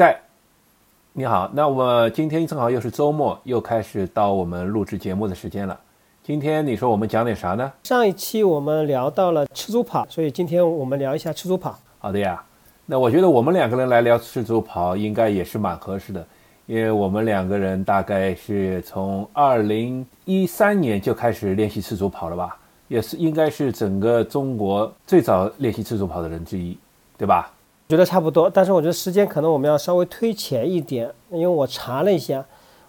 Sky，你好，那我们今天正好又是周末，又开始到我们录制节目的时间了。今天你说我们讲点啥呢？上一期我们聊到了赤足跑，所以今天我们聊一下赤足跑。好的呀，那我觉得我们两个人来聊赤足跑应该也是蛮合适的，因为我们两个人大概是从二零一三年就开始练习赤足跑了吧，也是应该是整个中国最早练习赤足跑的人之一，对吧？觉得差不多，但是我觉得时间可能我们要稍微推前一点，因为我查了一下，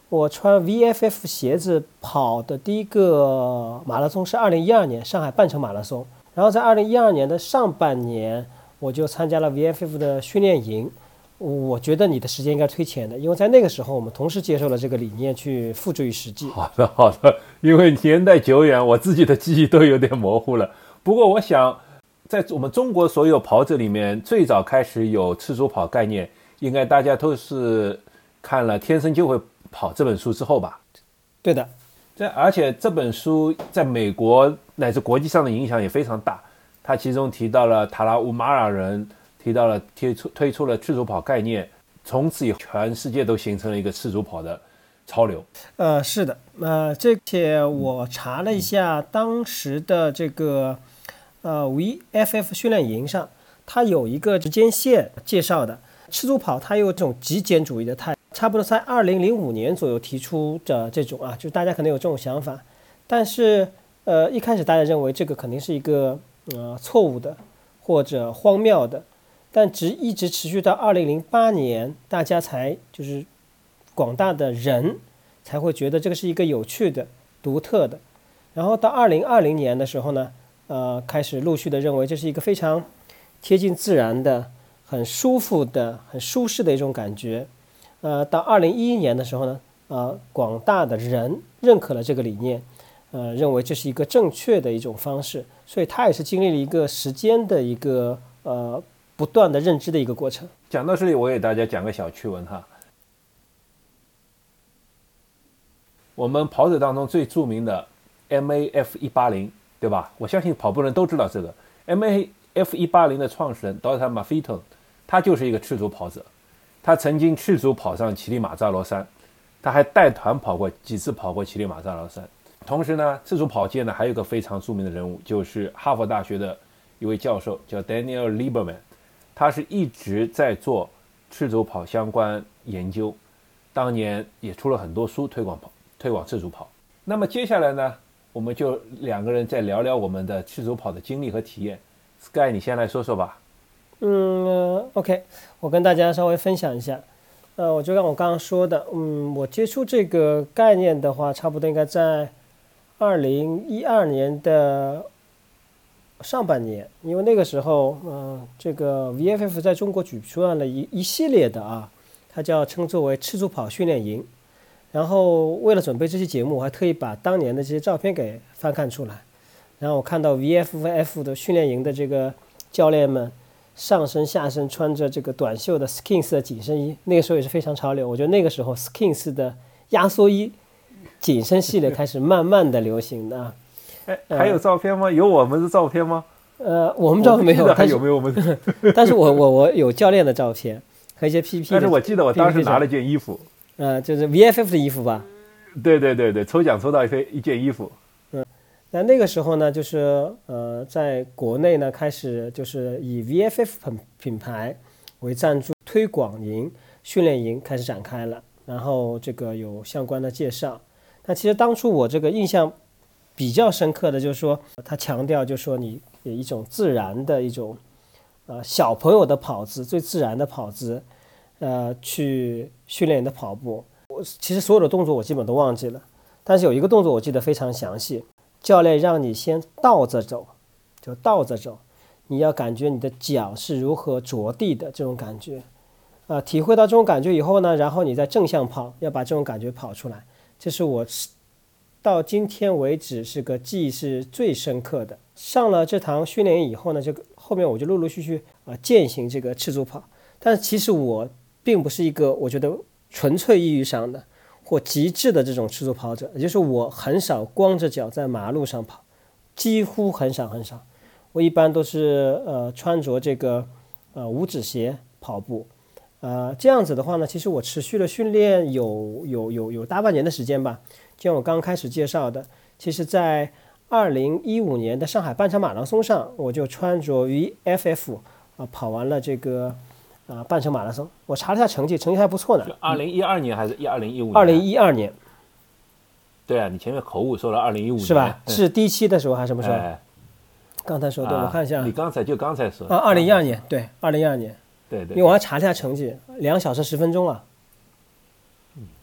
我穿 VFF 鞋子跑的第一个马拉松是二零一二年上海半程马拉松，然后在二零一二年的上半年我就参加了 VFF 的训练营。我觉得你的时间应该推前的，因为在那个时候我们同时接受了这个理念去付诸于实际。好的，好的，因为年代久远，我自己的记忆都有点模糊了。不过我想。在我们中国所有跑者里面，最早开始有赤足跑概念，应该大家都是看了《天生就会跑》这本书之后吧？对的。这而且这本书在美国乃至国际上的影响也非常大。它其中提到了塔拉乌马拉人，提到了推出推出了赤足跑概念，从此以后全世界都形成了一个赤足跑的潮流。呃，是的。呃，这且我查了一下当时的这个。呃，VFF 训练营上，它有一个时间线介绍的。赤足跑它有这种极简主义的态，差不多在二零零五年左右提出的这种啊，就大家可能有这种想法。但是，呃，一开始大家认为这个肯定是一个呃错误的或者荒谬的，但直一直持续到二零零八年，大家才就是广大的人才会觉得这个是一个有趣的、独特的。然后到二零二零年的时候呢？呃，开始陆续的认为这是一个非常贴近自然的、很舒服的、很舒适的一种感觉。呃，到二零一一年的时候呢，呃，广大的人认可了这个理念，呃，认为这是一个正确的一种方式。所以，他也是经历了一个时间的一个呃不断的认知的一个过程。讲到这里，我给大家讲个小趣闻哈。我们跑者当中最著名的 MAF 一八零。对吧？我相信跑步人都知道这个 M A F 一八零的创始人 Doctor m a f i t o 他就是一个赤足跑者，他曾经赤足跑上乞力马扎罗山，他还带团跑过几次跑过乞力马扎罗山。同时呢，赤足跑界呢还有个非常著名的人物，就是哈佛大学的一位教授叫 Daniel Lieberman，他是一直在做赤足跑相关研究，当年也出了很多书推广跑推广赤足跑。那么接下来呢？我们就两个人再聊聊我们的赤足跑的经历和体验。Sky，你先来说说吧。嗯，OK，我跟大家稍微分享一下。呃，我就像我刚刚说的，嗯，我接触这个概念的话，差不多应该在二零一二年的上半年，因为那个时候，嗯，这个 VFF 在中国举出了一一系列的啊，它叫称作为赤足跑训练营。然后为了准备这期节目，我还特意把当年的这些照片给翻看出来。然后我看到 VFF 的训练营的这个教练们，上身下身穿着这个短袖的 Skins 的紧身衣，那个时候也是非常潮流。我觉得那个时候 Skins 的压缩衣紧身系列开始慢慢的流行的。哎，还有照片吗？有我们的照片吗？呃，我们照片没有，还有没有我们？但是我我我有教练的照片和一些 PP。但是我记得我当时拿了件衣服。呃，就是 VFF 的衣服吧？对对对对，抽奖抽到一件一件衣服。嗯，那那个时候呢，就是呃，在国内呢，开始就是以 VFF 品品牌为赞助推广营、训练营开始展开了，然后这个有相关的介绍。那其实当初我这个印象比较深刻的就是说，他强调就是说你有一种自然的一种呃小朋友的跑姿，最自然的跑姿。呃，去训练你的跑步。我其实所有的动作我基本都忘记了，但是有一个动作我记得非常详细。教练让你先倒着走，就倒着走，你要感觉你的脚是如何着地的这种感觉。啊，体会到这种感觉以后呢，然后你再正向跑，要把这种感觉跑出来。这是我到今天为止是个记忆是最深刻的。上了这堂训练营以后呢，这个后面我就陆陆续续啊践行这个赤足跑。但其实我。并不是一个我觉得纯粹意义上的或极致的这种赤足跑者，也就是我很少光着脚在马路上跑，几乎很少很少。我一般都是呃穿着这个呃五指鞋跑步，呃，这样子的话呢，其实我持续了训练有有有有大半年的时间吧。就像我刚开始介绍的，其实在二零一五年的上海半程马拉松上，我就穿着 VFF 啊跑完了这个啊半程马拉松。我查了一下成绩，成绩还不错呢。二零一二年还是一二零一五？二零一二年。对啊，你前面口误说了二零一五年是吧？是第一期的时候还是什么时候？哎刚才说对，我看一下你刚才就刚才说啊，二零一二年，对，二零一二年，对对，因为我还查了一下成绩，两小时十分钟了，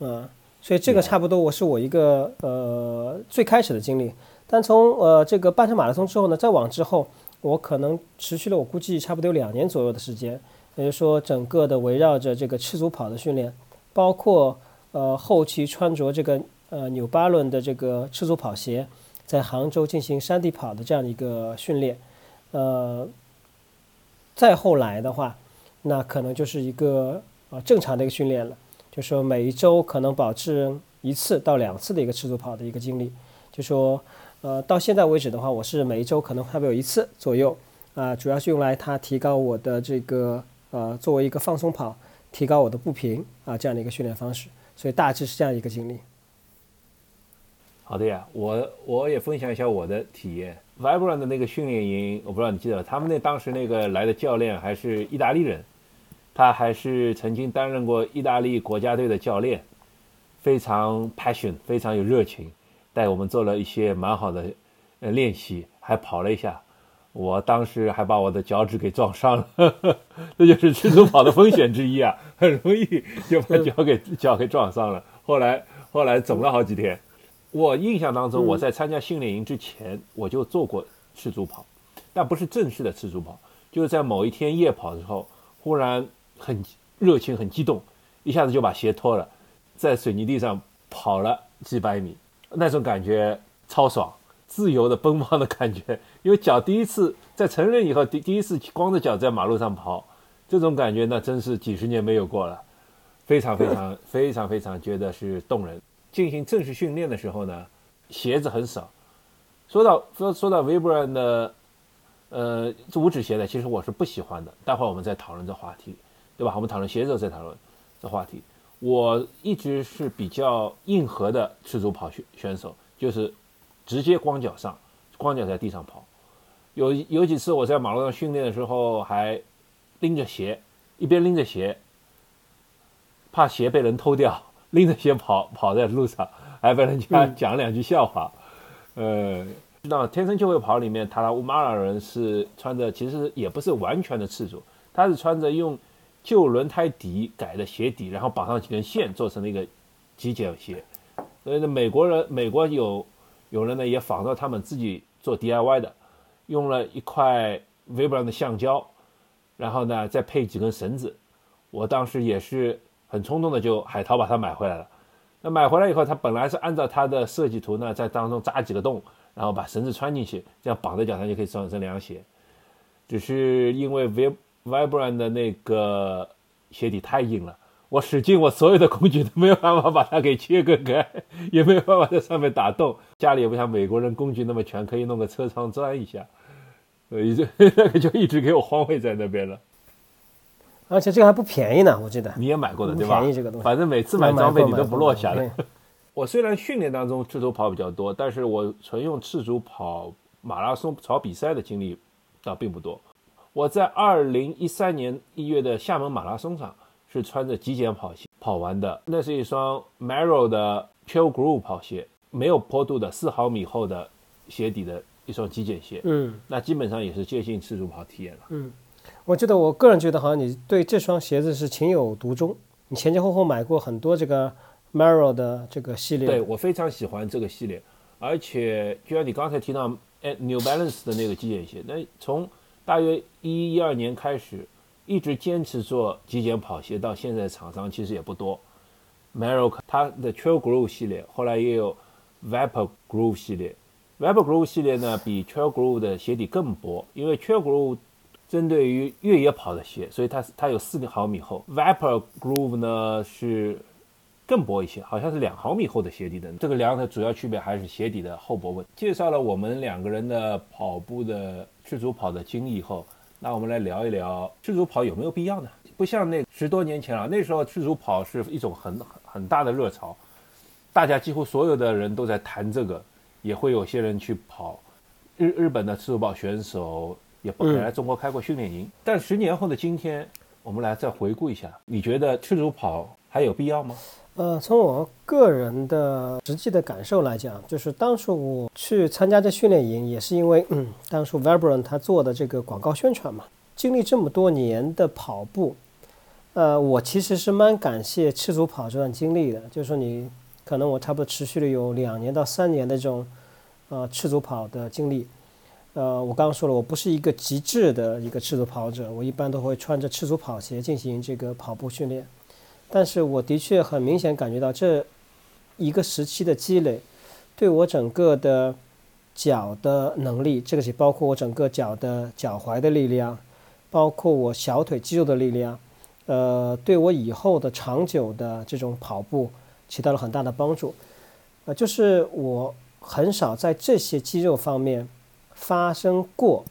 嗯，所以这个差不多我是我一个呃最开始的经历，但从呃这个半程马拉松之后呢，再往之后，我可能持续了我估计差不多有两年左右的时间，也就是说整个的围绕着这个赤足跑的训练，包括呃后期穿着这个呃纽巴伦的这个赤足跑鞋。在杭州进行山地跑的这样一个训练，呃，再后来的话，那可能就是一个呃正常的一个训练了，就说每一周可能保持一次到两次的一个赤足跑的一个经历，就说呃到现在为止的话，我是每一周可能差不多有一次左右，啊，主要是用来它提高我的这个呃作为一个放松跑，提高我的步频啊这样的一个训练方式，所以大致是这样一个经历。好的呀，我我也分享一下我的体验。Vibrant 的那个训练营，我不知道你记得，他们那当时那个来的教练还是意大利人，他还是曾经担任过意大利国家队的教练，非常 passion，非常有热情，带我们做了一些蛮好的呃练习，还跑了一下。我当时还把我的脚趾给撞伤了，这就是赤足跑的风险之一啊，很容易就把脚给脚给撞伤了。后来后来肿了好几天。我印象当中，我在参加训练营之前，我就做过赤足跑，但不是正式的赤足跑，就是在某一天夜跑的时候，忽然很热情、很激动，一下子就把鞋脱了，在水泥地上跑了几百米，那种感觉超爽，自由的奔放的感觉，因为脚第一次在成人以后第第一次光着脚在马路上跑，这种感觉那真是几十年没有过了，非常非常 非常非常觉得是动人。进行正式训练的时候呢，鞋子很少。说到说说到 Vibram 的，呃，这五指鞋呢，其实我是不喜欢的。待会儿我们再讨论这话题，对吧？我们讨论鞋子再讨论这话题。我一直是比较硬核的赤足跑选选手，就是直接光脚上，光脚在地上跑。有有几次我在马路上训练的时候，还拎着鞋，一边拎着鞋，怕鞋被人偷掉。拎着鞋跑跑在路上，还被人家讲两句笑话。呃，知道天生就会跑里面，塔拉乌马拉人是穿着，其实也不是完全的赤足，他是穿着用旧轮胎底改的鞋底，然后绑上几根线做成了一个极简鞋。所以呢，美国人美国有有人呢也仿照他们自己做 DIY 的，用了一块 Vibram 的橡胶，然后呢再配几根绳子。我当时也是。很冲动的就海淘把它买回来了。那买回来以后，它本来是按照它的设计图呢，在当中扎几个洞，然后把绳子穿进去，这样绑在脚上就可以穿成凉鞋。只是因为 V Vibram 的那个鞋底太硬了，我使劲我所有的工具都没有办法把它给切割开，也没有办法在上面打洞。家里也不像美国人工具那么全，可以弄个车窗钻一下，所以这那个就一直给我荒废在那边了。而且这个还不便宜呢，我记得你也买过的对吧？便宜这个东西，反正每次买装备你都不落下来。我虽然训练当中赤足跑比较多，但是我纯用赤足跑马拉松跑比赛的经历倒并不多。我在二零一三年一月的厦门马拉松上是穿着极简跑鞋跑完的，那是一双 Merrell 的 Trail Groove 跑鞋，没有坡度的四毫米厚的鞋底的一双极简鞋。嗯，那基本上也是接近赤足跑体验了。嗯。我记得我个人觉得，好像你对这双鞋子是情有独钟。你前前后后买过很多这个 Merrell 的这个系列。对我非常喜欢这个系列，而且就像你刚才提到，哎，New Balance 的那个极简鞋，那从大约一一二年开始，一直坚持做极简跑鞋，到现在厂商其实也不多。Merrell 它的 Trail Groove 系列，后来也有 Vapor Groove 系列。Vapor Groove 系列呢，比 Trail Groove 的鞋底更薄，因为 Trail Groove 针对于越野跑的鞋，所以它它有四个毫米厚。Vapor Groove 呢是更薄一些，好像是两毫米厚的鞋底的。这个两者主要区别还是鞋底的厚薄问。介绍了我们两个人的跑步的赤足跑的经历以后，那我们来聊一聊赤足跑有没有必要呢？不像那十多年前了，那时候赤足跑是一种很很大的热潮，大家几乎所有的人都在谈这个，也会有些人去跑。日日本的赤足跑选手也也来中国开过训练营。但十年后的今天，我们来再回顾一下，你觉得赤足跑还有必要吗？呃，从我个人的实际的感受来讲，就是当初我去参加这训练营，也是因为，嗯，当初 Vibram 他做的这个广告宣传嘛。经历这么多年的跑步，呃，我其实是蛮感谢赤足跑这段经历的。就是说，你可能我差不多持续了有两年到三年的这种，呃，赤足跑的经历。呃，我刚刚说了，我不是一个极致的一个赤足跑者，我一般都会穿着赤足跑鞋进行这个跑步训练。但是我的确很明显感觉到这一个时期的积累，对我整个的脚的能力，这个是包括我整个脚的脚踝的力量，包括我小腿肌肉的力量，呃，对我以后的长久的这种跑步起到了很大的帮助。呃，就是我很少在这些肌肉方面发生过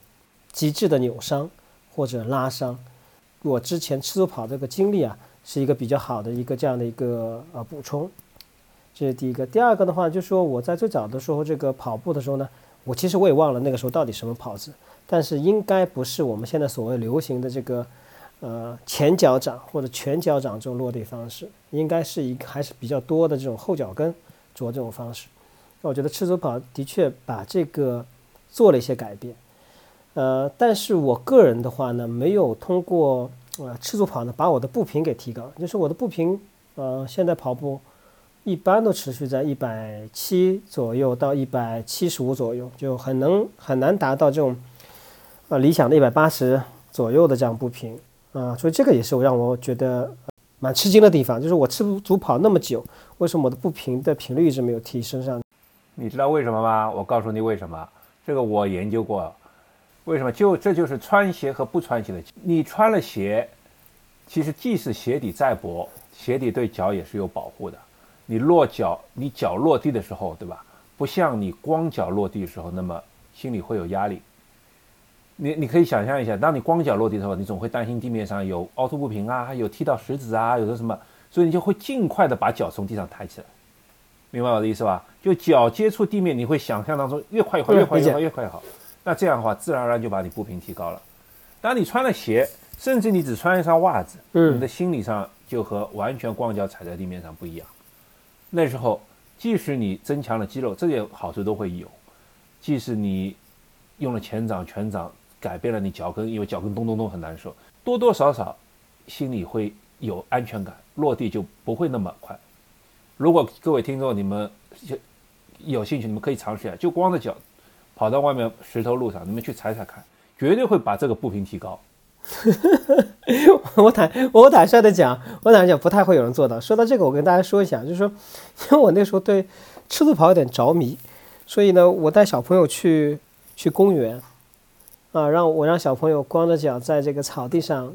极致的扭伤或者拉伤。我之前赤足跑这个经历啊。是一个比较好的一个这样的一个呃补充，这是第一个。第二个的话，就是说我在最早的时候这个跑步的时候呢，我其实我也忘了那个时候到底什么跑姿，但是应该不是我们现在所谓流行的这个呃前脚掌或者全脚掌这种落地方式，应该是一个还是比较多的这种后脚跟着这种方式。那我觉得赤足跑的确把这个做了一些改变，呃，但是我个人的话呢，没有通过。呃，赤足跑呢，把我的步频给提高，就是我的步频，呃，现在跑步一般都持续在一百七左右到一百七十五左右，就很能很难达到这种，呃，理想的一百八十左右的这样步频啊，所以这个也是我让我觉得蛮吃惊的地方，就是我赤足跑那么久，为什么我的步频的频率一直没有提升上？你知道为什么吗？我告诉你为什么，这个我研究过。为什么？就这就是穿鞋和不穿鞋的。你穿了鞋，其实即使鞋底再薄，鞋底对脚也是有保护的。你落脚，你脚落地的时候，对吧？不像你光脚落地的时候，那么心里会有压力。你你可以想象一下，当你光脚落地的时候，你总会担心地面上有凹凸不平啊，有踢到石子啊，有的什么，所以你就会尽快的把脚从地上抬起来。明白我的意思吧？就脚接触地面，你会想象当中越快越好，越快越好，越快越好。那这样的话，自然而然就把你步频提高了。当你穿了鞋，甚至你只穿一双袜子，你的心理上就和完全光脚踩在地面上不一样。那时候，即使你增强了肌肉，这些好处都会有；即使你用了前掌、全掌，改变了你脚跟，因为脚跟咚咚咚很难受，多多少少心里会有安全感，落地就不会那么快。如果各位听众你们有兴趣，你们可以尝试一下，就光着脚。跑到外面石头路上，你们去踩踩看，绝对会把这个步频提高。我坦我坦率的讲，我坦率讲不太会有人做到。说到这个，我跟大家说一下，就是说，因为我那时候对赤足跑有点着迷，所以呢，我带小朋友去去公园，啊，让我让小朋友光着脚在这个草地上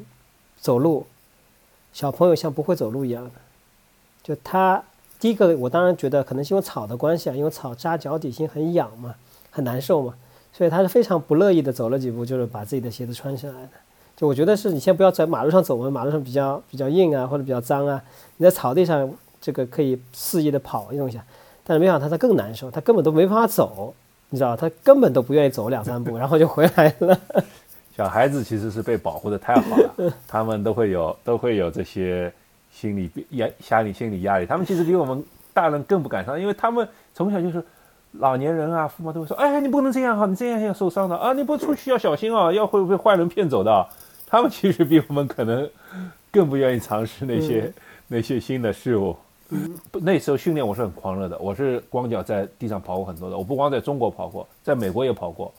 走路，小朋友像不会走路一样的。就他第一个，我当然觉得可能是因为草的关系啊，因为草扎脚底心很痒嘛。很难受嘛，所以他是非常不乐意的走了几步，就是把自己的鞋子穿起来的。就我觉得是你先不要在马路上走嘛，马路上比较比较硬啊，或者比较脏啊。你在草地上这个可以肆意的跑一下，但是没想到他更难受，他根本都没办法走，你知道他根本都不愿意走两三步，然后就回来了。小孩子其实是被保护的太好了，他们都会有都会有这些心理压压力、心理压力。他们其实比我们大人更不敢上，因为他们从小就是。老年人啊，父母都会说：“哎，你不能这样哈，你这样要受伤的啊！你不出去要小心啊，要会被坏人骗走的。”他们其实比我们可能更不愿意尝试那些那些新的事物。那时候训练我是很狂热的，我是光脚在地上跑过很多的。我不光在中国跑过，在美国也跑过。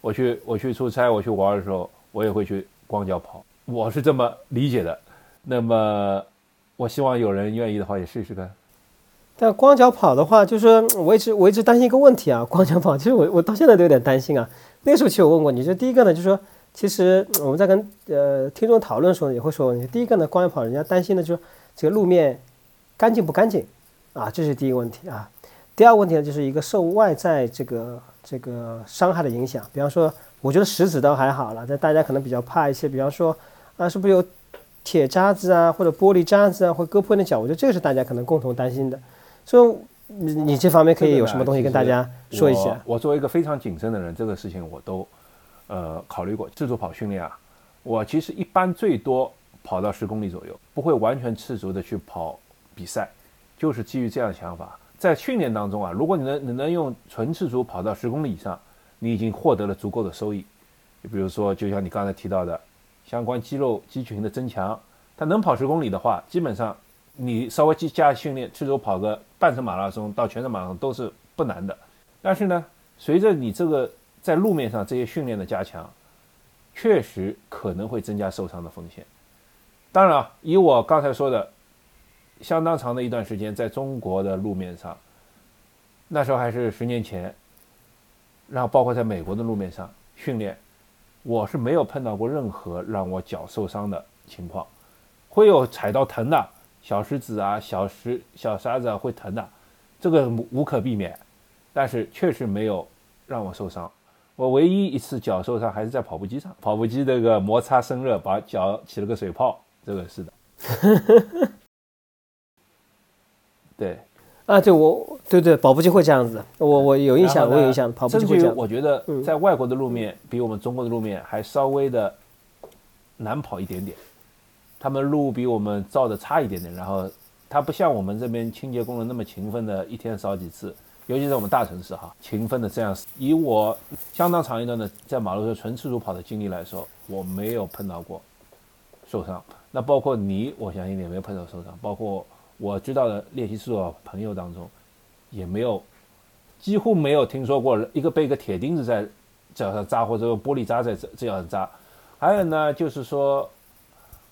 我去我去出差，我去玩的时候，我也会去光脚跑。我是这么理解的。那么，我希望有人愿意的话也试试看。但光脚跑的话，就是说 我一直我一直担心一个问题啊，光脚跑，其实我我到现在都有点担心啊。那个时候其实我问过你，就第一个呢，就是说，其实 我们在跟呃听众讨论的时候也会说，第一个呢，光脚跑，人家担心的就是这个路面干净不干净啊，这是第一个问题啊。第二个问题呢，就是一个受外在这个这个伤害的影响，比方说我觉得石子倒还好了，但大家可能比较怕一些，比方说啊，是不是有铁渣子啊，或者玻璃渣子啊，会割破你的脚？我觉得这个是大家可能共同担心的。所以你你这方面可以有什么东西跟大家说一下？我作为一个非常谨慎的人，这个事情我都呃考虑过。自主跑训练啊，我其实一般最多跑到十公里左右，不会完全赤足的去跑比赛，就是基于这样的想法。在训练当中啊，如果你能你能用纯赤足跑到十公里以上。你已经获得了足够的收益，就比如说，就像你刚才提到的，相关肌肉肌群的增强，它能跑十公里的话，基本上你稍微加训练，赤足跑个半程马拉松到全程马拉松都是不难的。但是呢，随着你这个在路面上这些训练的加强，确实可能会增加受伤的风险。当然啊，以我刚才说的，相当长的一段时间在中国的路面上，那时候还是十年前。然后包括在美国的路面上训练，我是没有碰到过任何让我脚受伤的情况，会有踩到疼的小石子啊、小石、小沙子啊会疼的，这个无可避免，但是确实没有让我受伤。我唯一一次脚受伤还是在跑步机上，跑步机这个摩擦生热把脚起了个水泡，这个是的。对。啊，对，我对对，跑步机会这样子，我我有印象，我有印象，跑步机会这样。我觉得在外国的路面比我们中国的路面还稍微的难跑一点点，他们路比我们造的差一点点，然后他不像我们这边清洁工人那么勤奋的，一天扫几次，尤其是我们大城市哈，勤奋的这样。以我相当长一段的在马路上纯赤足跑的经历来说，我没有碰到过受伤。那包括你，我相信你也没有碰到受伤，包括。我知道的练习室的朋友当中，也没有，几乎没有听说过一个被一个铁钉子在脚上扎，或者玻璃渣在这样扎。还有呢，就是说，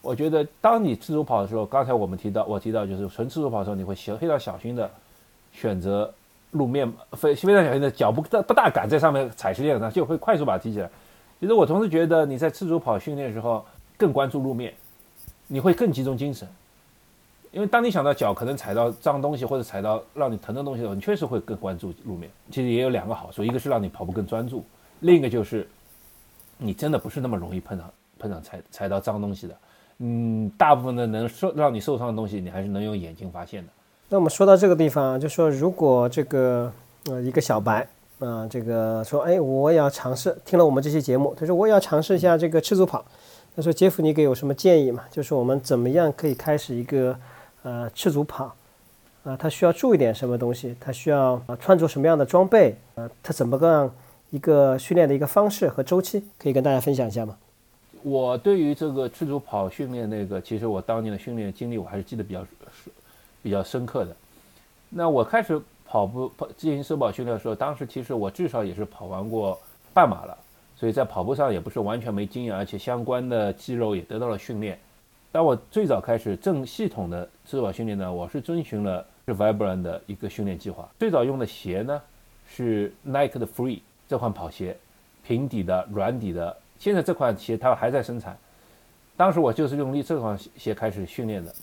我觉得当你自主跑的时候，刚才我们提到，我提到就是纯自主跑的时候，你会非常小心的选择路面，非非常小心的脚不大不大敢在上面踩石垫上，就会快速把它提起来。其实我同时觉得你在自主跑训练的时候更关注路面，你会更集中精神。因为当你想到脚可能踩到脏东西或者踩到让你疼的东西的时候，你确实会更关注路面。其实也有两个好处，一个是让你跑步更专注，另一个就是你真的不是那么容易碰到碰上踩踩到脏东西的。嗯，大部分的能受让你受伤的东西，你还是能用眼睛发现的。那我们说到这个地方，就说如果这个呃一个小白啊，这个说哎我也要尝试，听了我们这期节目，他说我也要尝试一下这个赤足跑。他说杰夫，你给有什么建议吗？就是我们怎么样可以开始一个。呃，赤足跑，啊，他需要注意点什么东西？他需要啊穿着什么样的装备？呃，他怎么个一个训练的一个方式和周期？可以跟大家分享一下吗？我对于这个赤足跑训练那个，其实我当年的训练经历我还是记得比较比较深刻的。那我开始跑步跑进行社保训练的时候，当时其实我至少也是跑完过半马了，所以在跑步上也不是完全没经验，而且相关的肌肉也得到了训练。当我最早开始正系统的自我训练呢，我是遵循了是 Vibram 的一个训练计划。最早用的鞋呢是 Nike 的 Free 这款跑鞋，平底的、软底的。现在这款鞋它还在生产。当时我就是用力这款鞋开始训练的。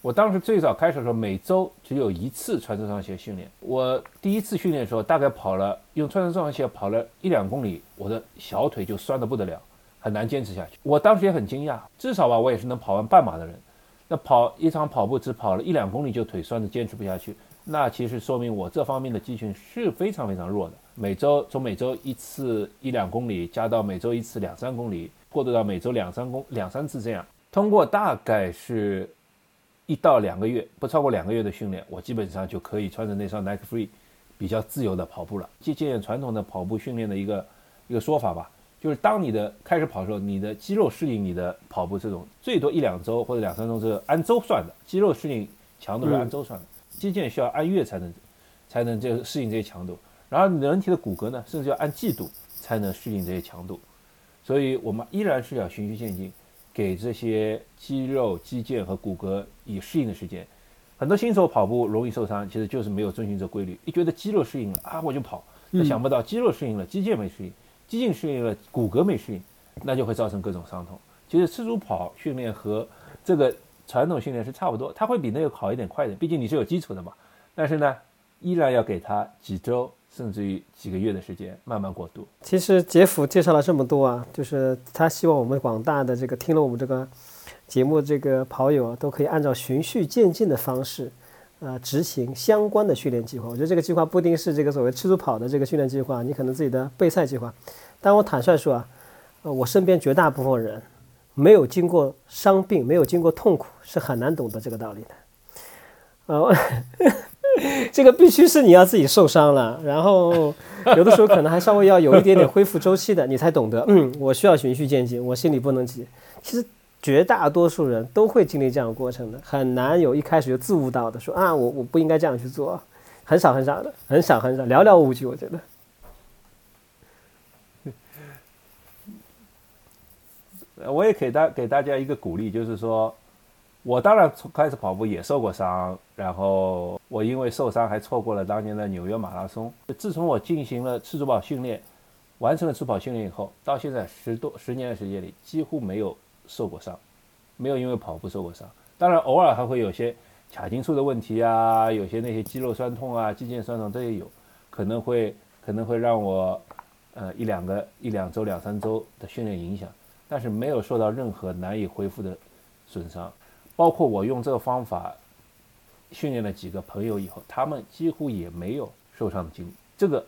我当时最早开始的时候，每周只有一次穿这双鞋训练。我第一次训练的时候，大概跑了用穿这双鞋跑了一两公里，我的小腿就酸得不得了。很难坚持下去。我当时也很惊讶，至少吧，我也是能跑完半马的人。那跑一场跑步只跑了一两公里就腿酸的坚持不下去，那其实说明我这方面的肌群是非常非常弱的。每周从每周一次一两公里，加到每周一次两三公里，过渡到每周两三公两三次这样，通过大概是一到两个月，不超过两个月的训练，我基本上就可以穿着那双 Nike Free 比较自由的跑步了。借鉴传统的跑步训练的一个一个说法吧。就是当你的开始跑的时候，你的肌肉适应你的跑步这种最多一两周或者两三周是按周算的，肌肉适应强度是按周算的，肌腱需要按月才能才能这适应这些强度，然后人体的骨骼呢，甚至要按季度才能适应这些强度，所以我们依然是要循序渐进，给这些肌肉、肌腱和骨骼以适应的时间。很多新手跑步容易受伤，其实就是没有遵循这规律，一觉得肌肉适应了啊我就跑，想不到肌肉适应了，肌腱没适应。肌腱适应了，骨骼没适应，那就会造成各种伤痛。其实赤足跑训练和这个传统训练是差不多，它会比那个好一点、快一点，毕竟你是有基础的嘛。但是呢，依然要给他几周甚至于几个月的时间慢慢过渡。其实杰夫介绍了这么多啊，就是他希望我们广大的这个听了我们这个节目这个跑友啊，都可以按照循序渐进的方式，呃，执行相关的训练计划。我觉得这个计划不一定是这个所谓吃猪跑的这个训练计划，你可能自己的备赛计划。但我坦率说啊，呃，我身边绝大部分人没有经过伤病，没有经过痛苦，是很难懂得这个道理的。呃，这个必须是你要自己受伤了，然后有的时候可能还稍微要有一点点恢复周期的，你才懂得，嗯，我需要循序渐进，我心里不能急。其实绝大多数人都会经历这样过程的，很难有一开始就自悟到的，说啊，我我不应该这样去做，很少很少的，很少很少，寥寥无几，我觉得。我也给大给大家一个鼓励，就是说。我当然从开始跑步也受过伤，然后我因为受伤还错过了当年的纽约马拉松。自从我进行了赤足跑训练，完成了初跑训练以后，到现在十多十年的时间里，几乎没有受过伤，没有因为跑步受过伤。当然偶尔还会有些髂筋束的问题啊，有些那些肌肉酸痛啊、肌腱酸痛这也有，可能会可能会让我呃一两个一两周两三周的训练影响，但是没有受到任何难以恢复的损伤。包括我用这个方法训练了几个朋友以后，他们几乎也没有受伤的经历。这个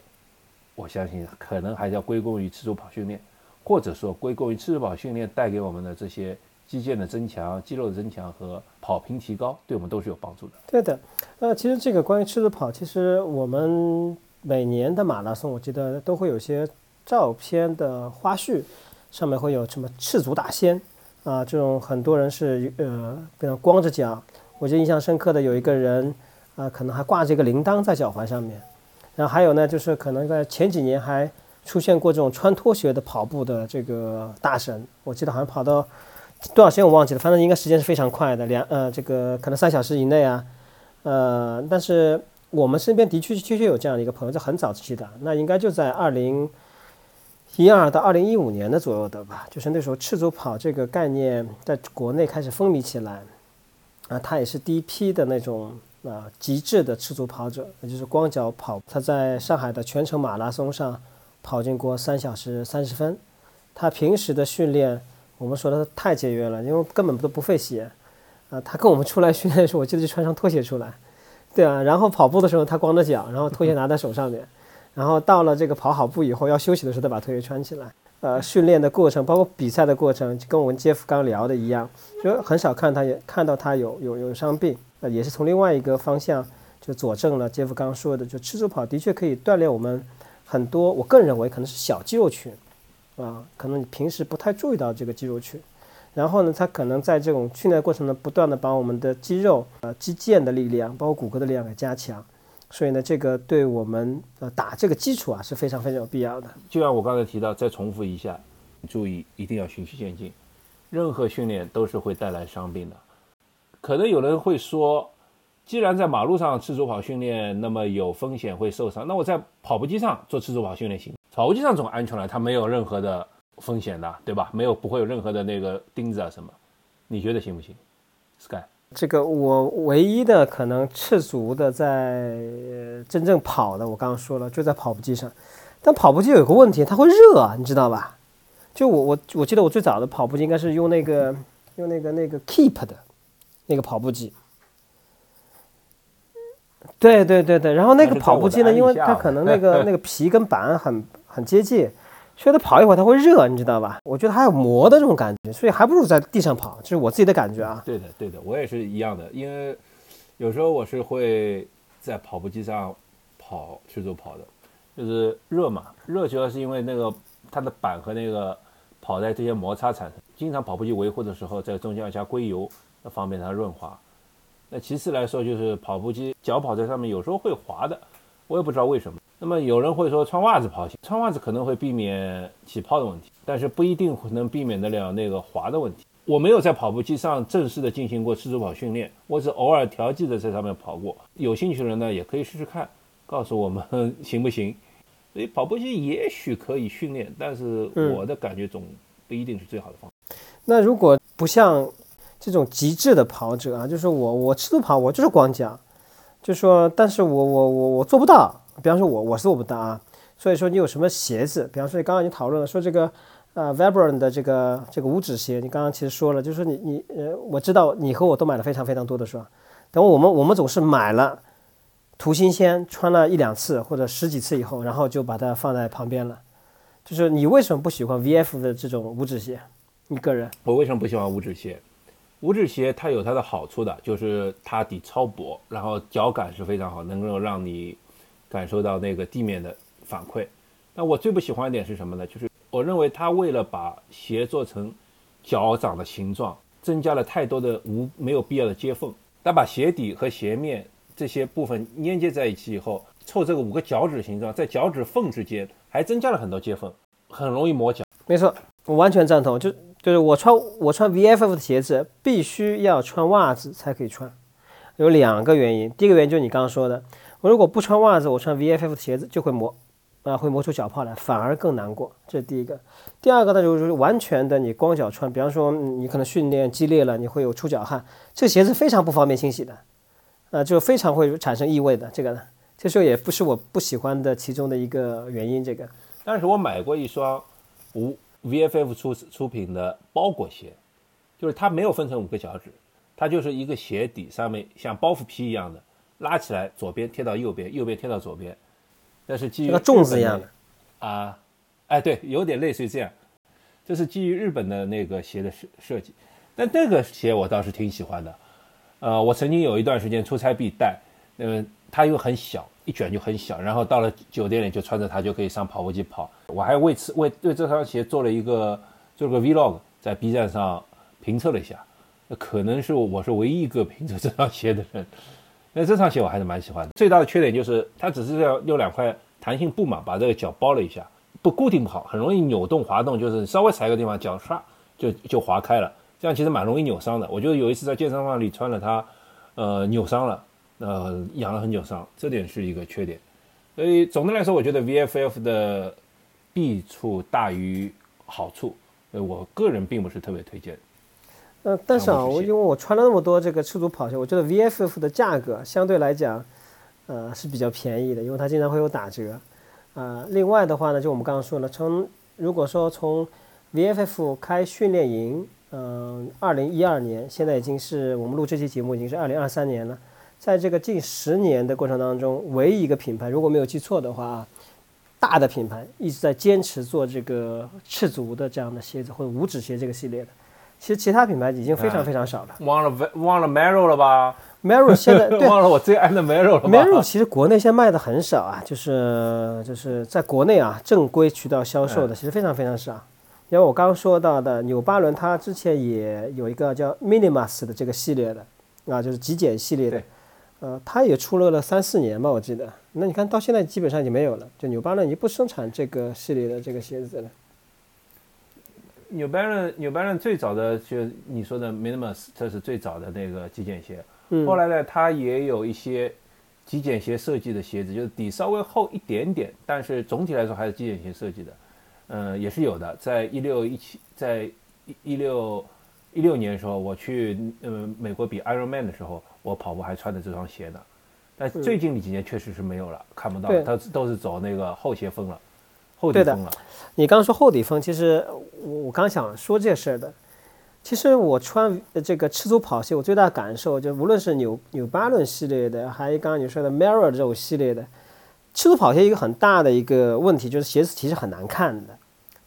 我相信可能还是要归功于赤足跑训练，或者说归功于赤足跑训练带给我们的这些肌腱的增强、肌肉的增强和跑频提高，对我们都是有帮助的。对的，呃其实这个关于赤足跑，其实我们每年的马拉松，我记得都会有些照片的花絮，上面会有什么赤足大仙。啊，这种很多人是呃，比如光着脚，我记得印象深刻的有一个人，啊，可能还挂着一个铃铛在脚踝上面，然后还有呢，就是可能在前几年还出现过这种穿拖鞋的跑步的这个大神，我记得好像跑到多少时间我忘记了，反正应该时间是非常快的，两呃，这个可能三小时以内啊，呃，但是我们身边的确确确有这样的一个朋友，在很早期的，那应该就在二零。一二到二零一五年的左右的吧，就是那时候赤足跑这个概念在国内开始风靡起来，啊，他也是第一批的那种啊极致的赤足跑者，也就是光脚跑。他在上海的全程马拉松上跑进过三小时三十分。他平时的训练，我们说的太节约了，因为根本都不费鞋。啊，他跟我们出来训练的时候，我记得就穿上拖鞋出来，对啊，然后跑步的时候他光着脚，然后拖鞋 拿在手上面。然后到了这个跑好步以后要休息的时候，再把拖鞋穿起来。呃，训练的过程，包括比赛的过程，就跟我们杰夫刚聊的一样，就很少看他也看到他有有有伤病。呃，也是从另外一个方向就佐证了杰夫刚说的，就吃足跑的确可以锻炼我们很多。我个人认为可能是小肌肉群，啊，可能你平时不太注意到这个肌肉群。然后呢，他可能在这种训练过程中，不断的把我们的肌肉、呃肌腱的力量，包括骨骼的力量给加强。所以呢，这个对我们呃打这个基础啊是非常非常有必要的。就像我刚才提到，再重复一下，注意一定要循序渐进。任何训练都是会带来伤病的。可能有人会说，既然在马路上赤足跑训练，那么有风险会受伤，那我在跑步机上做赤足跑训练行？跑步机上总安全了，它没有任何的风险的，对吧？没有不会有任何的那个钉子啊什么？你觉得行不行？Sky？这个我唯一的可能赤足的在真正跑的，我刚刚说了，就在跑步机上。但跑步机有个问题，它会热，你知道吧？就我我我记得我最早的跑步机应该是用那个用那个那个 Keep 的那个跑步机。对对对对，然后那个跑步机呢，因为它可能那个那个皮跟板很很接近。所以它跑一会儿它会热，你知道吧？我觉得还有磨的这种感觉，所以还不如在地上跑，这是我自己的感觉啊。对的，对的，我也是一样的。因为有时候我是会在跑步机上跑去做跑的，就是热嘛，热主要是因为那个它的板和那个跑在这些摩擦产生。经常跑步机维护的时候，在中间要加硅油，那方便它润滑。那其次来说，就是跑步机脚跑在上面有时候会滑的，我也不知道为什么。那么有人会说穿袜子跑鞋，穿袜子可能会避免起泡的问题，但是不一定能避免得了那个滑的问题。我没有在跑步机上正式的进行过赤足跑训练，我只偶尔调剂的在上面跑过。有兴趣的人呢，也可以试试看，告诉我们行不行。所以跑步机也许可以训练，但是我的感觉总不一定是最好的方法。那如果不像这种极致的跑者啊，就是我我赤足跑我就是光脚。就说，但是我我我我做不到，比方说我我是做不到啊。所以说你有什么鞋子，比方说你刚刚已经讨论了，说这个呃 Vibram 的这个这个五指鞋，你刚刚其实说了，就是说你你呃，我知道你和我都买了非常非常多的是吧，等我们我们总是买了图新鲜，穿了一两次或者十几次以后，然后就把它放在旁边了。就是你为什么不喜欢 VF 的这种五指鞋？你个人？我为什么不喜欢五指鞋？五指鞋它有它的好处的，就是它底超薄，然后脚感是非常好，能够让你感受到那个地面的反馈。那我最不喜欢一点是什么呢？就是我认为他为了把鞋做成脚掌的形状，增加了太多的无没有必要的接缝。他把鞋底和鞋面这些部分粘接在一起以后，凑这个五个脚趾形状，在脚趾缝之间还增加了很多接缝，很容易磨脚。没错，我完全赞同。就就是我穿我穿 VFF 的鞋子，必须要穿袜子才可以穿，有两个原因。第一个原因就是你刚刚说的，我如果不穿袜子，我穿 VFF 的鞋子就会磨，啊，会磨出脚泡来，反而更难过。这是第一个。第二个呢，就是完全的你光脚穿，比方说你可能训练激烈了，你会有出脚汗，这鞋子非常不方便清洗的，啊，就非常会产生异味的。这个呢，这时候也不是我不喜欢的其中的一个原因。这个，但是我买过一双无。VFF 出出品的包裹鞋，就是它没有分成五个脚趾，它就是一个鞋底上面像包袱皮一样的，拉起来左边贴到右边，右边贴到左边，那是基于粽子一样的啊，哎对，有点类似于这样，这是基于日本的那个鞋的设设计，但那个鞋我倒是挺喜欢的，呃，我曾经有一段时间出差必带，呃，它又很小。一卷就很小，然后到了酒店里就穿着它就可以上跑步机跑。我还为此为对这双鞋做了一个做了个 vlog，在 B 站上评测了一下。可能是我是唯一一个评测这双鞋的人。那这双鞋我还是蛮喜欢的。最大的缺点就是它只是要用两块弹性布嘛，把这个脚包了一下，不固定不好，很容易扭动滑动，就是稍微踩个地方脚唰就就滑开了，这样其实蛮容易扭伤的。我觉得有一次在健身房里穿了它，呃，扭伤了。呃，养了很久伤，这点是一个缺点。所以总的来说，我觉得 VFF 的弊处大于好处，呃，我个人并不是特别推荐。呃，但是啊，我因为我穿了那么多这个赤足跑鞋，我觉得 VFF 的价格相对来讲，呃，是比较便宜的，因为它经常会有打折。啊，另外的话呢，就我们刚刚说了，从如果说从 VFF 开训练营，嗯，二零一二年，现在已经是我们录这期节目已经是二零二三年了。在这个近十年的过程当中，唯一一个品牌，如果没有记错的话，大的品牌一直在坚持做这个赤足的这样的鞋子或者五指鞋这个系列的。其实其他品牌已经非常非常少了。忘了忘了 Merrell 了吧？Merrell 现在 忘了我最爱的 Merrell 了。Merrell 其实国内现在卖的很少啊，就是就是在国内啊正规渠道销售的其实非常非常少。因为我刚刚说到的纽巴伦，它之前也有一个叫 Minimus 的这个系列的啊，就是极简系列的。呃，它也出了了三四年吧，我记得。那你看到现在基本上已经没有了，就纽巴伦已经不生产这个系列的这个鞋子了。纽巴伦，纽巴伦最早的就你说的 Minimus，这是最早的那个极简鞋。嗯。后来呢，它也有一些极简鞋设计的鞋子，就是底稍微厚一点点，但是总体来说还是极简鞋设计的。嗯，也是有的。在一六一七，在一一六一六年的时候，我去呃美国比 Ironman 的时候。我跑步还穿着这双鞋呢，但最近几年确实是没有了，看不到，它都是走那个厚鞋风了，厚底风了。你刚刚说厚底风，其实我我刚想说这事儿的。其实我穿这个赤足跑鞋，我最大的感受就无论是纽纽巴伦系列的，还有刚刚你说的 Mirror 这种系列的，赤足跑鞋一个很大的一个问题就是鞋子其实很难看的，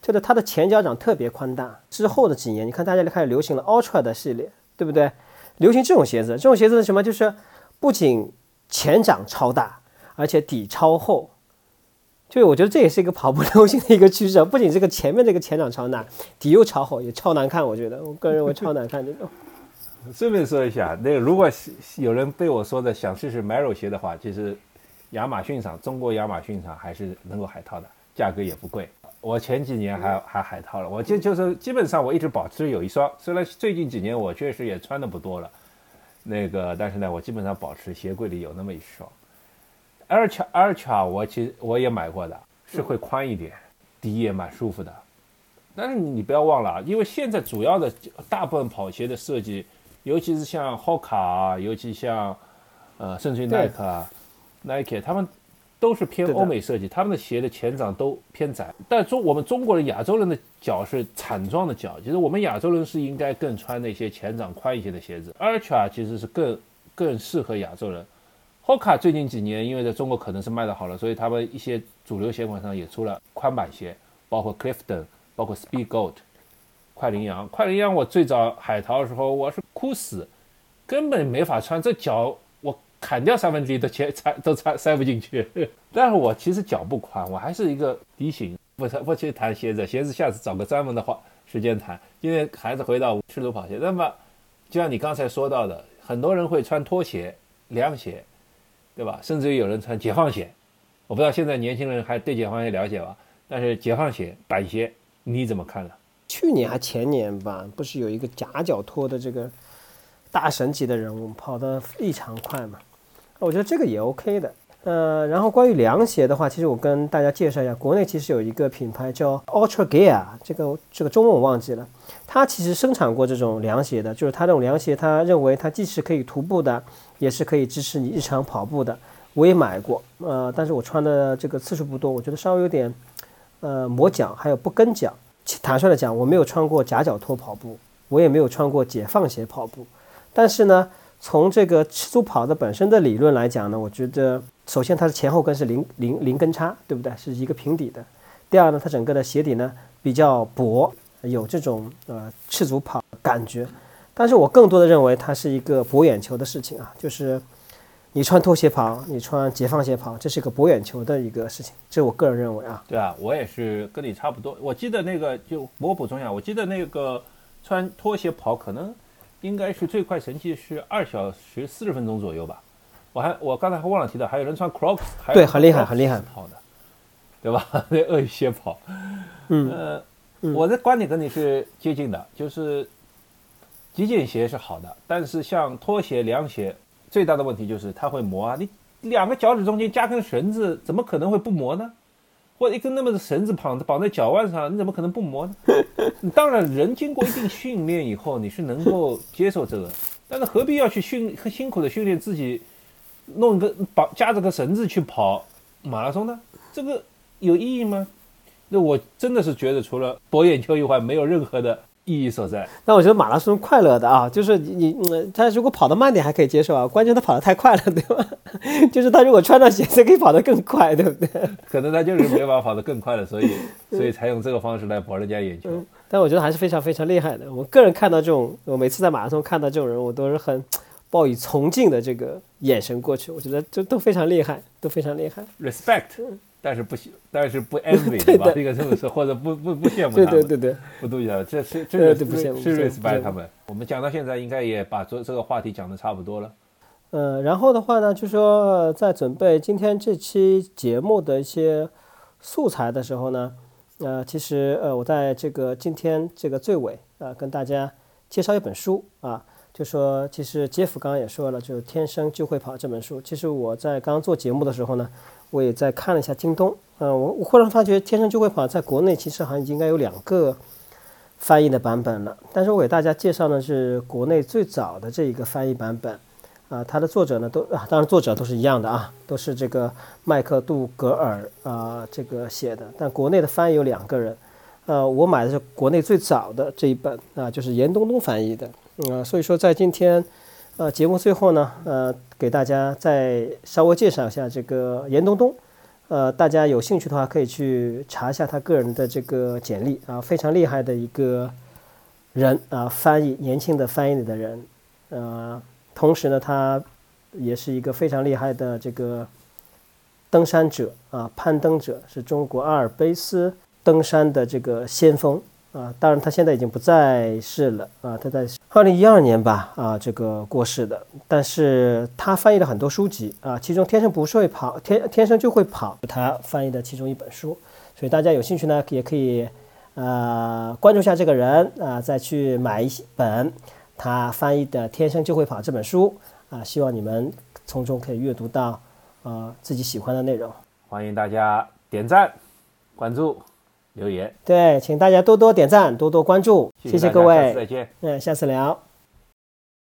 就是它的前脚掌特别宽大。之后的几年，你看大家就开始流行了 Ultra 的系列，对不对？流行这种鞋子，这种鞋子是什么？就是不仅前掌超大，而且底超厚。就我觉得这也是一个跑步流行的一个趋势，不仅这个前面这个前掌超大，底又超厚，也超难看。我觉得，我个人认为超难看这种。顺便说一下，那个如果有人被我说的想试试 Mero 鞋的话，其实亚马逊上，中国亚马逊上还是能够海淘的，价格也不贵。我前几年还还海淘了，我就就是基本上我一直保持有一双，虽然最近几年我确实也穿的不多了，那个但是呢，我基本上保持鞋柜里有那么一双。Ultra Ultra 我其实我也买过的，是会宽一点，底也蛮舒服的。但是你不要忘了啊，因为现在主要的大部分跑鞋的设计，尤其是像 Hoka 啊，尤其像呃，甚至于耐克啊，Nike 他们都是偏欧美设计，他们的鞋的前掌都偏窄。但中我们中国的亚洲人的脚是铲状的脚，其实我们亚洲人是应该更穿那些前掌宽一些的鞋子。Ultra 其实是更更适合亚洲人。Hoka 最近几年因为在中国可能是卖的好了，所以他们一些主流鞋款上也出了宽板鞋，包括 Clifton，包括 Speed Goat，快羚羊。快羚羊我最早海淘的时候我是哭死，根本没法穿，这脚我砍掉三分之一的鞋才都塞塞不进去。但是我其实脚不宽，我还是一个低型。不不去谈鞋子，鞋子下次找个专门的话时间谈。今天还是回到赤足跑鞋。那么就像你刚才说到的，很多人会穿拖鞋、凉鞋。对吧？甚至于有人穿解放鞋，我不知道现在年轻人还对解放鞋了解吧？但是解放鞋、板鞋你怎么看呢？去年还前年吧，不是有一个夹脚拖的这个大神级的人物跑得异常快嘛？我觉得这个也 OK 的。呃，然后关于凉鞋的话，其实我跟大家介绍一下，国内其实有一个品牌叫 Ultra Gear，这个这个中文我忘记了。它其实生产过这种凉鞋的，就是它这种凉鞋，它认为它既是可以徒步的。也是可以支持你日常跑步的，我也买过，呃，但是我穿的这个次数不多，我觉得稍微有点，呃，磨脚，还有不跟脚。坦率的讲，我没有穿过夹脚拖跑步，我也没有穿过解放鞋跑步。但是呢，从这个赤足跑的本身的理论来讲呢，我觉得首先它的前后跟是零零零跟差，对不对？是一个平底的。第二呢，它整个的鞋底呢比较薄，有这种呃赤足跑感觉。但是我更多的认为它是一个博眼球的事情啊，就是你穿拖鞋跑，你穿解放鞋跑，这是一个博眼球的一个事情，这是我个人认为啊。对啊，我也是跟你差不多。我记得那个就我补充一下，我记得那个穿拖鞋跑可能应该是最快成绩是二小时四十分钟左右吧。我还我刚才还忘了提到，还有人穿 Crocs，对，很厉害，很厉害跑的，对吧？那鳄鱼鞋跑，嗯呃，我的观点跟你是接近的，就是。极简鞋是好的，但是像拖鞋、凉鞋，最大的问题就是它会磨啊！你两个脚趾中间加根绳子，怎么可能会不磨呢？或者一根那么的绳子绑绑在脚腕上，你怎么可能不磨呢？当然，人经过一定训练以后，你是能够接受这个，但是何必要去训很辛苦的训练自己，弄个绑夹着个绳子去跑马拉松呢？这个有意义吗？那我真的是觉得除了博眼球以外，没有任何的。意义所在。那我觉得马拉松快乐的啊，就是你，他如果跑得慢点还可以接受啊，关键他跑得太快了，对吧？就是他如果穿上鞋子可以跑得更快，对不对？可能他就是没办法跑得更快了，所以所以才用这个方式来博人家眼球。但我觉得还是非常非常厉害的。我个人看到这种，我每次在马拉松看到这种人，我都是很抱以崇敬的这个眼神过去。我觉得这都非常厉害，都非常厉害。Respect。但是不喜，但是不 envy 对吧？这个这么说，或者不不不羡慕他们，对对对对，不妒忌他这是这个是 respect 他们。我们讲到现在，应该也把这这个话题讲的差不多了。呃，然后的话呢，就说在准备今天这期节目的一些素材的时候呢，呃，其实呃，我在这个今天这个最尾啊，跟大家介绍一本书啊，就说其实杰夫刚刚也说了，就是天生就会跑这本书。其实我在刚做节目的时候呢。我也在看了一下京东，嗯，我我忽然发觉《天生就会跑》在国内其实好像应该有两个翻译的版本了。但是我给大家介绍的是国内最早的这一个翻译版本，啊，它的作者呢都啊，当然作者都是一样的啊，都是这个麦克杜格尔啊这个写的。但国内的翻译有两个人，呃，我买的是国内最早的这一本啊，就是严冬冬翻译的，啊，所以说在今天。呃，节目最后呢，呃，给大家再稍微介绍一下这个严冬冬，呃，大家有兴趣的话可以去查一下他个人的这个简历啊，非常厉害的一个人啊，翻译年轻的翻译的人，呃，同时呢，他也是一个非常厉害的这个登山者啊，攀登者，是中国阿尔卑斯登山的这个先锋。啊，当然他现在已经不在世了啊，他在二零一二年吧啊这个过世的，但是他翻译了很多书籍啊，其中《天生不会跑》天天生就会跑，他翻译的其中一本书，所以大家有兴趣呢，也可以呃关注一下这个人啊，再去买一本他翻译的《天生就会跑》这本书啊，希望你们从中可以阅读到呃自己喜欢的内容，欢迎大家点赞关注。留言。对，请大家多多点赞，多多关注，谢谢各位，再见，嗯，下次聊。